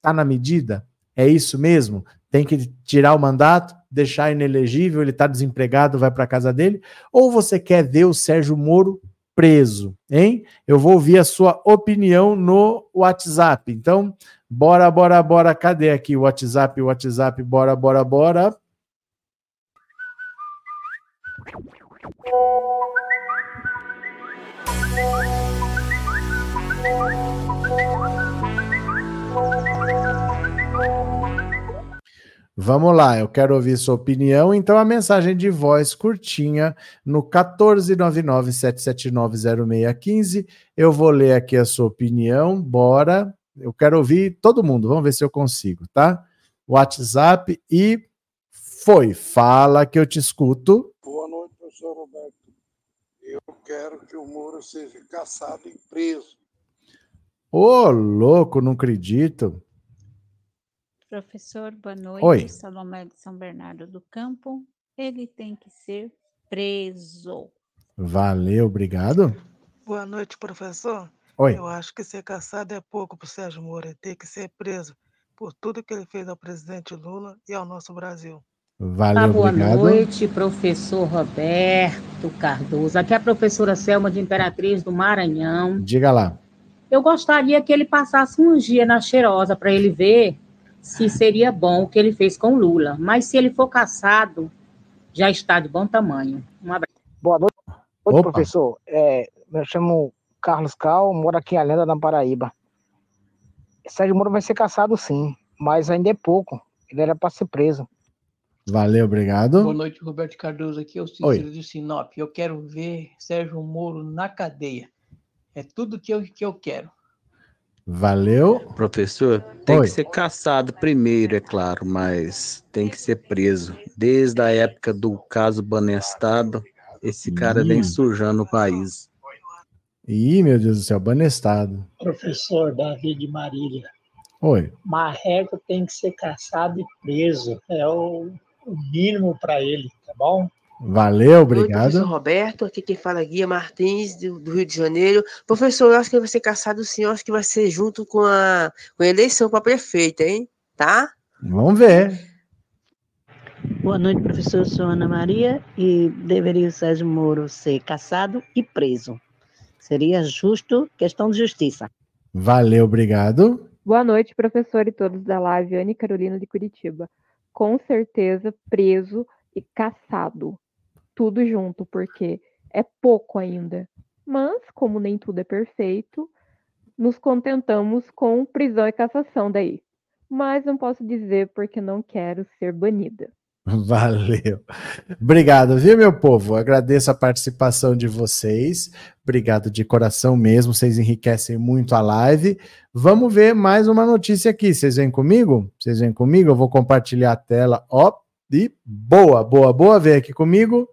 A: Tá na medida? É isso mesmo? Tem que tirar o mandato, deixar inelegível, ele tá desempregado, vai para casa dele? Ou você quer ver o Sérgio Moro preso, hein? Eu vou ouvir a sua opinião no WhatsApp. Então, bora, bora, bora. Cadê aqui o WhatsApp, WhatsApp, bora, bora, bora. Vamos lá, eu quero ouvir sua opinião. Então, a mensagem de voz curtinha no 14997790615. Eu vou ler aqui a sua opinião. Bora. Eu quero ouvir todo mundo. Vamos ver se eu consigo, tá? WhatsApp e foi. Fala que eu te escuto.
D: Boa noite, professor Roberto. Eu quero que o Moro seja caçado e preso.
A: Ô, louco, não acredito.
E: Professor, boa noite.
A: Oi.
E: Salomé de São Bernardo do Campo. Ele tem que ser preso.
A: Valeu, obrigado.
F: Boa noite, professor.
A: Oi.
F: Eu acho que ser caçado é pouco para o Sérgio Moro. Ele tem que ser preso por tudo que ele fez ao presidente Lula e ao nosso Brasil.
A: Valeu,
G: Ah, boa
A: obrigado.
G: noite, professor Roberto Cardoso. Aqui é a professora Selma de Imperatriz do Maranhão.
A: Diga lá.
G: Eu gostaria que ele passasse um dia na cheirosa para ele ver se seria bom o que ele fez com Lula. Mas se ele for caçado, já está de bom tamanho. Um abraço.
H: Boa noite,
A: Opa.
H: professor. É, eu chamo Carlos Cal, moro aqui em Alenda, na Paraíba. Sérgio Moro vai ser caçado sim, mas ainda é pouco. Ele era para ser preso.
A: Valeu, obrigado.
I: Boa noite, Roberto Cardoso. Aqui é o Cícero de Sinop. Eu quero ver Sérgio Moro na cadeia. É tudo que eu, que eu quero.
A: Valeu.
J: Professor, tem
A: Oi.
J: que ser caçado primeiro, é claro, mas tem que ser preso. Desde a época do caso Banestado, esse cara
A: Ih.
J: vem sujando o país.
A: Ih, meu Deus do céu, banestado.
K: Professor Davi de Marília,
A: Oi.
K: Marreco tem que ser caçado e preso. É o, o mínimo para ele, tá bom?
A: Valeu,
L: Oi, professor
A: obrigado.
L: Roberto, aqui quem fala é Guia Martins, do, do Rio de Janeiro. Professor, eu acho que vai ser caçado sim, eu acho que vai ser junto com a, com a eleição para prefeita, hein? Tá?
A: Vamos ver.
M: Boa noite, professor. Eu sou Ana Maria e deveria o Sérgio Moro ser caçado e preso. Seria justo, questão de justiça.
A: Valeu, obrigado.
N: Boa noite, professor e todos da live. Anne Carolina de Curitiba. Com certeza preso e caçado. Tudo junto, porque é pouco ainda. Mas, como nem tudo é perfeito, nos contentamos com prisão e cassação daí. Mas não posso dizer porque não quero ser banida.
A: Valeu. Obrigado, viu, meu povo? Agradeço a participação de vocês. Obrigado de coração mesmo. Vocês enriquecem muito a live. Vamos ver mais uma notícia aqui. Vocês vêm comigo? Vocês vêm comigo? Eu vou compartilhar a tela. Ó, e boa, boa, boa. Vem aqui comigo.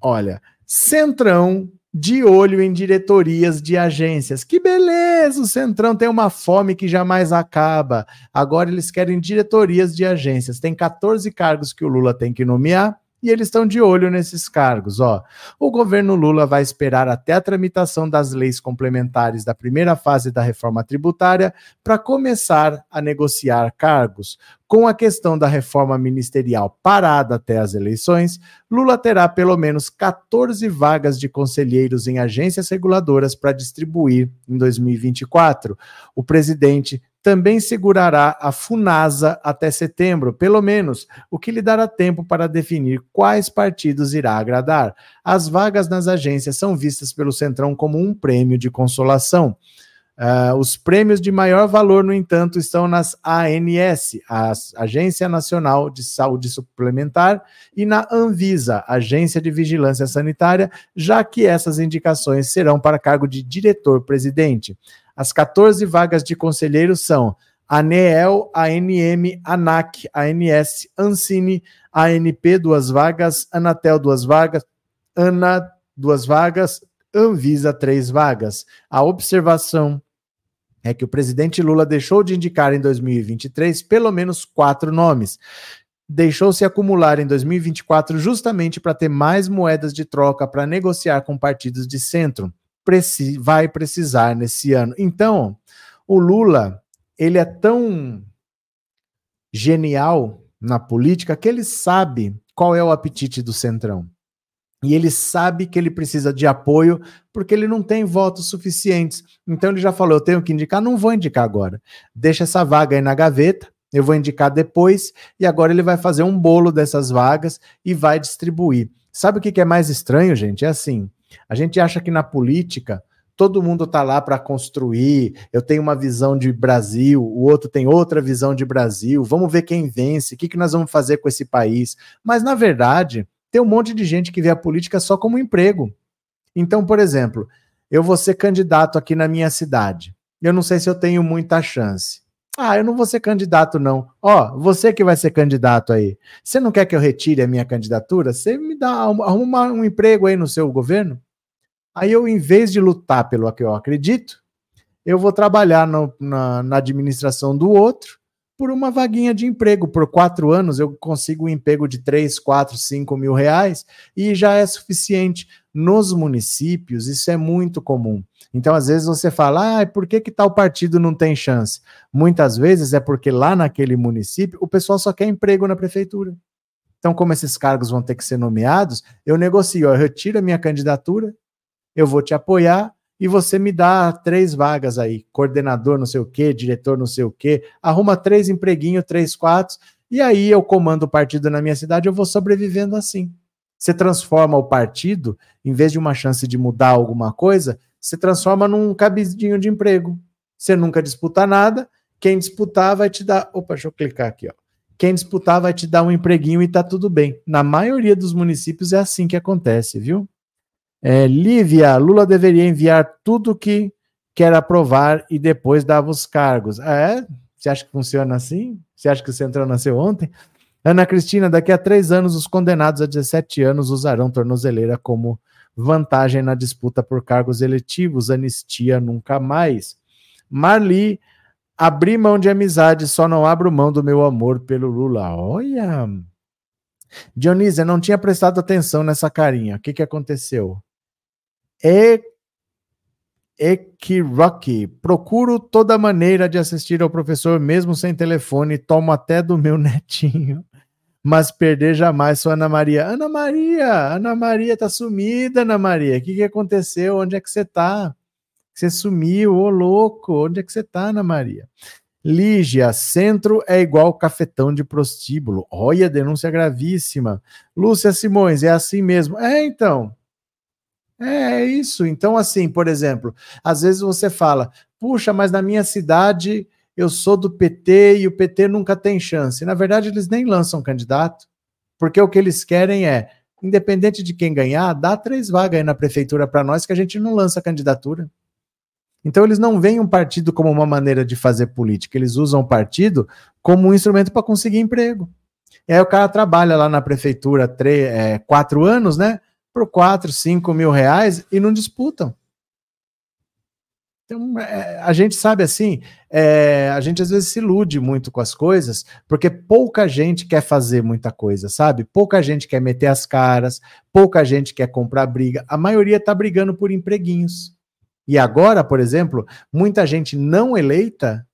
A: Olha, Centrão de olho em diretorias de agências. Que beleza! O Centrão tem uma fome que jamais acaba. Agora eles querem diretorias de agências. Tem 14 cargos que o Lula tem que nomear e eles estão de olho nesses cargos. Ó, o governo Lula vai esperar até a tramitação das leis complementares da primeira fase da reforma tributária para começar a negociar cargos. Com a questão da reforma ministerial parada até as eleições, Lula terá pelo menos 14 vagas de conselheiros em agências reguladoras para distribuir em 2024. O presidente também segurará a Funasa até setembro, pelo menos, o que lhe dará tempo para definir quais partidos irá agradar. As vagas nas agências são vistas pelo Centrão como um prêmio de consolação. Uh, os prêmios de maior valor, no entanto, estão nas ANS, a Agência Nacional de Saúde Suplementar, e na Anvisa, Agência de Vigilância Sanitária, já que essas indicações serão para cargo de diretor-presidente. As 14 vagas de conselheiro são ANEEL, ANM, ANAC, ANS, Ancine, ANP, duas vagas, Anatel, duas vagas, ANA, duas vagas, Anvisa, três vagas. A observação é que o presidente Lula deixou de indicar em 2023 pelo menos quatro nomes. Deixou-se acumular em 2024 justamente para ter mais moedas de troca para negociar com partidos de centro. Preci vai precisar nesse ano. Então, o Lula, ele é tão genial na política que ele sabe qual é o apetite do centrão. E ele sabe que ele precisa de apoio porque ele não tem votos suficientes. Então ele já falou: eu tenho que indicar, não vou indicar agora. Deixa essa vaga aí na gaveta, eu vou indicar depois. E agora ele vai fazer um bolo dessas vagas e vai distribuir. Sabe o que é mais estranho, gente? É assim: a gente acha que na política todo mundo está lá para construir. Eu tenho uma visão de Brasil, o outro tem outra visão de Brasil. Vamos ver quem vence, o que, que nós vamos fazer com esse país. Mas, na verdade, tem um monte de gente que vê a política só como emprego. Então, por exemplo, eu vou ser candidato aqui na minha cidade. Eu não sei se eu tenho muita chance. Ah, eu não vou ser candidato, não. Ó, você que vai ser candidato aí. Você não quer que eu retire a minha candidatura? Você me dá arruma um emprego aí no seu governo? Aí eu, em vez de lutar pelo que eu acredito, eu vou trabalhar no, na, na administração do outro por uma vaguinha de emprego. Por quatro anos eu consigo um emprego de 3, 4, 5 mil reais e já é suficiente. Nos municípios, isso é muito comum. Então, às vezes você fala, ah, por que, que tal partido não tem chance? Muitas vezes é porque lá naquele município o pessoal só quer emprego na prefeitura. Então, como esses cargos vão ter que ser nomeados, eu negocio, eu retiro a minha candidatura, eu vou te apoiar, e você me dá três vagas aí, coordenador não sei o quê, diretor não sei o quê, arruma três empreguinhos, três, quatro, e aí eu comando o partido na minha cidade, eu vou sobrevivendo assim. Você transforma o partido, em vez de uma chance de mudar alguma coisa, você transforma num cabidinho de emprego. Você nunca disputa nada, quem disputar vai te dar. Opa, deixa eu clicar aqui, ó. Quem disputar vai te dar um empreguinho e tá tudo bem. Na maioria dos municípios é assim que acontece, viu? É, Lívia, Lula deveria enviar tudo que quer aprovar e depois dava os cargos. Ah, é? Você acha que funciona assim? Você acha que o Centrão nasceu ontem? Ana Cristina, daqui a três anos, os condenados a 17 anos usarão tornozeleira como vantagem na disputa por cargos eletivos. Anistia nunca mais. Marli, abri mão de amizade, só não abro mão do meu amor pelo Lula. Olha! Dionísia, não tinha prestado atenção nessa carinha. O que, que aconteceu? é Ekiroki. Procuro toda maneira de assistir ao professor, mesmo sem telefone, tomo até do meu netinho. Mas perder jamais sou Ana Maria. Ana Maria, Ana Maria tá sumida, Ana Maria. O que, que aconteceu? Onde é que você tá? Você sumiu, ô louco. Onde é que você tá, Ana Maria? Lígia, centro é igual cafetão de prostíbulo. Olha, denúncia gravíssima. Lúcia Simões, é assim mesmo. É, então. É, é isso. Então, assim, por exemplo, às vezes você fala, puxa, mas na minha cidade eu sou do PT e o PT nunca tem chance. Na verdade, eles nem lançam candidato, porque o que eles querem é, independente de quem ganhar, dá três vagas aí na prefeitura para nós que a gente não lança candidatura. Então, eles não veem um partido como uma maneira de fazer política, eles usam o partido como um instrumento para conseguir emprego. E aí o cara trabalha lá na prefeitura três, é, quatro anos, né? por 4, 5 mil reais e não disputam. Então, é, a gente sabe assim, é, a gente às vezes se ilude muito com as coisas, porque pouca gente quer fazer muita coisa, sabe? Pouca gente quer meter as caras, pouca gente quer comprar briga, a maioria está brigando por empreguinhos. E agora, por exemplo, muita gente não eleita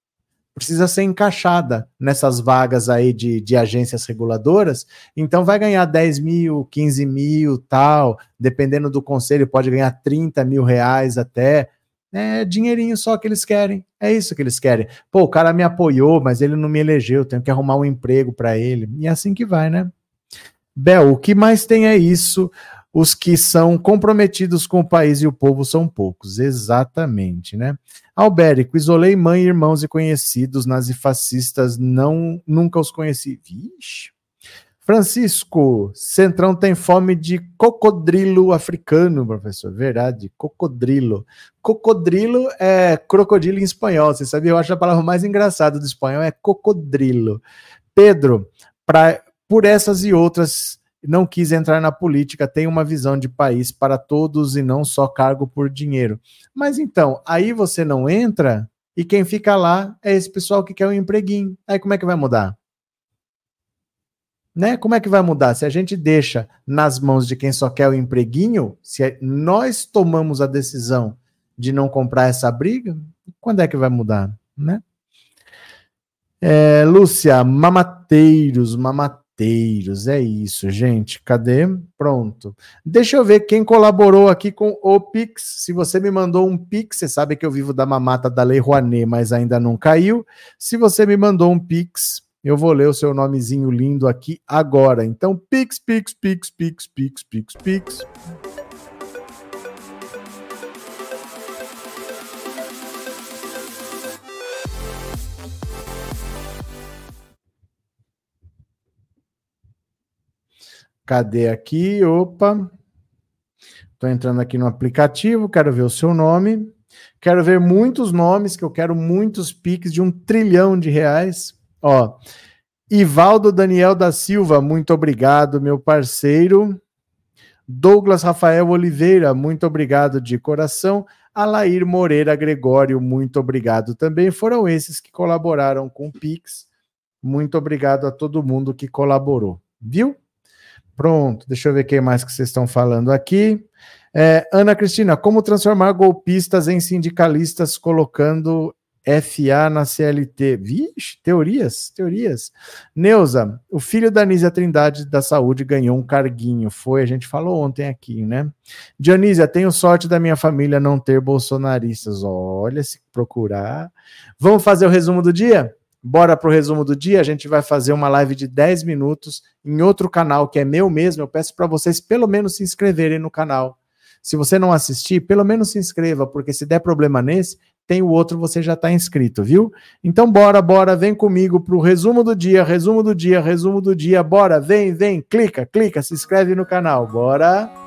A: precisa ser encaixada nessas vagas aí de, de agências reguladoras, então vai ganhar 10 mil, 15 mil, tal, dependendo do conselho, pode ganhar 30 mil reais até. É dinheirinho só que eles querem. É isso que eles querem. Pô, o cara me apoiou, mas ele não me elegeu, tenho que arrumar um emprego para ele. E é assim que vai, né? Bel, o que mais tem é isso os que são comprometidos com o país e o povo são poucos. Exatamente, né? Albérico, isolei mãe, irmãos e conhecidos, nazifascistas, não, nunca os conheci. Vixe. Francisco, Centrão tem fome de cocodrilo africano, professor. Verdade, cocodrilo. Cocodrilo é crocodilo em espanhol, você sabia? Eu acho a palavra mais engraçada do espanhol é cocodrilo. Pedro, pra, por essas e outras não quis entrar na política, tem uma visão de país para todos e não só cargo por dinheiro. Mas então, aí você não entra e quem fica lá é esse pessoal que quer um empreguinho. Aí como é que vai mudar? Né? Como é que vai mudar? Se a gente deixa nas mãos de quem só quer o empreguinho, se nós tomamos a decisão de não comprar essa briga, quando é que vai mudar, né? É, Lúcia, mamateiros, mamateiros, é isso, gente. Cadê? Pronto. Deixa eu ver quem colaborou aqui com o Pix. Se você me mandou um Pix, você sabe que eu vivo da mamata da Lei Rouanet, mas ainda não caiu. Se você me mandou um Pix, eu vou ler o seu nomezinho lindo aqui agora. Então, Pix, Pix, Pix, Pix, Pix, Pix, Pix. Cadê aqui? Opa. Estou entrando aqui no aplicativo, quero ver o seu nome. Quero ver muitos nomes, que eu quero muitos piques de um trilhão de reais. Ó, Ivaldo Daniel da Silva, muito obrigado, meu parceiro. Douglas Rafael Oliveira, muito obrigado de coração. Alair Moreira Gregório, muito obrigado também. Foram esses que colaboraram com o Pix. Muito obrigado a todo mundo que colaborou, viu? Pronto, deixa eu ver quem mais que vocês estão falando aqui. É, Ana Cristina, como transformar golpistas em sindicalistas colocando FA na CLT? Vixe, teorias, teorias. Neuza, o filho da Nízia Trindade da Saúde ganhou um carguinho. Foi, a gente falou ontem aqui, né? Dionísia, tenho sorte da minha família não ter bolsonaristas. Olha, se procurar. Vamos fazer o resumo do dia? Bora pro resumo do dia. A gente vai fazer uma live de 10 minutos em outro canal que é meu mesmo. Eu peço para vocês pelo menos se inscreverem no canal. Se você não assistir, pelo menos se inscreva, porque se der problema nesse, tem o outro, você já está inscrito, viu? Então bora, bora, vem comigo pro resumo do dia, resumo do dia, resumo do dia. Bora, vem, vem, clica, clica, se inscreve no canal. Bora.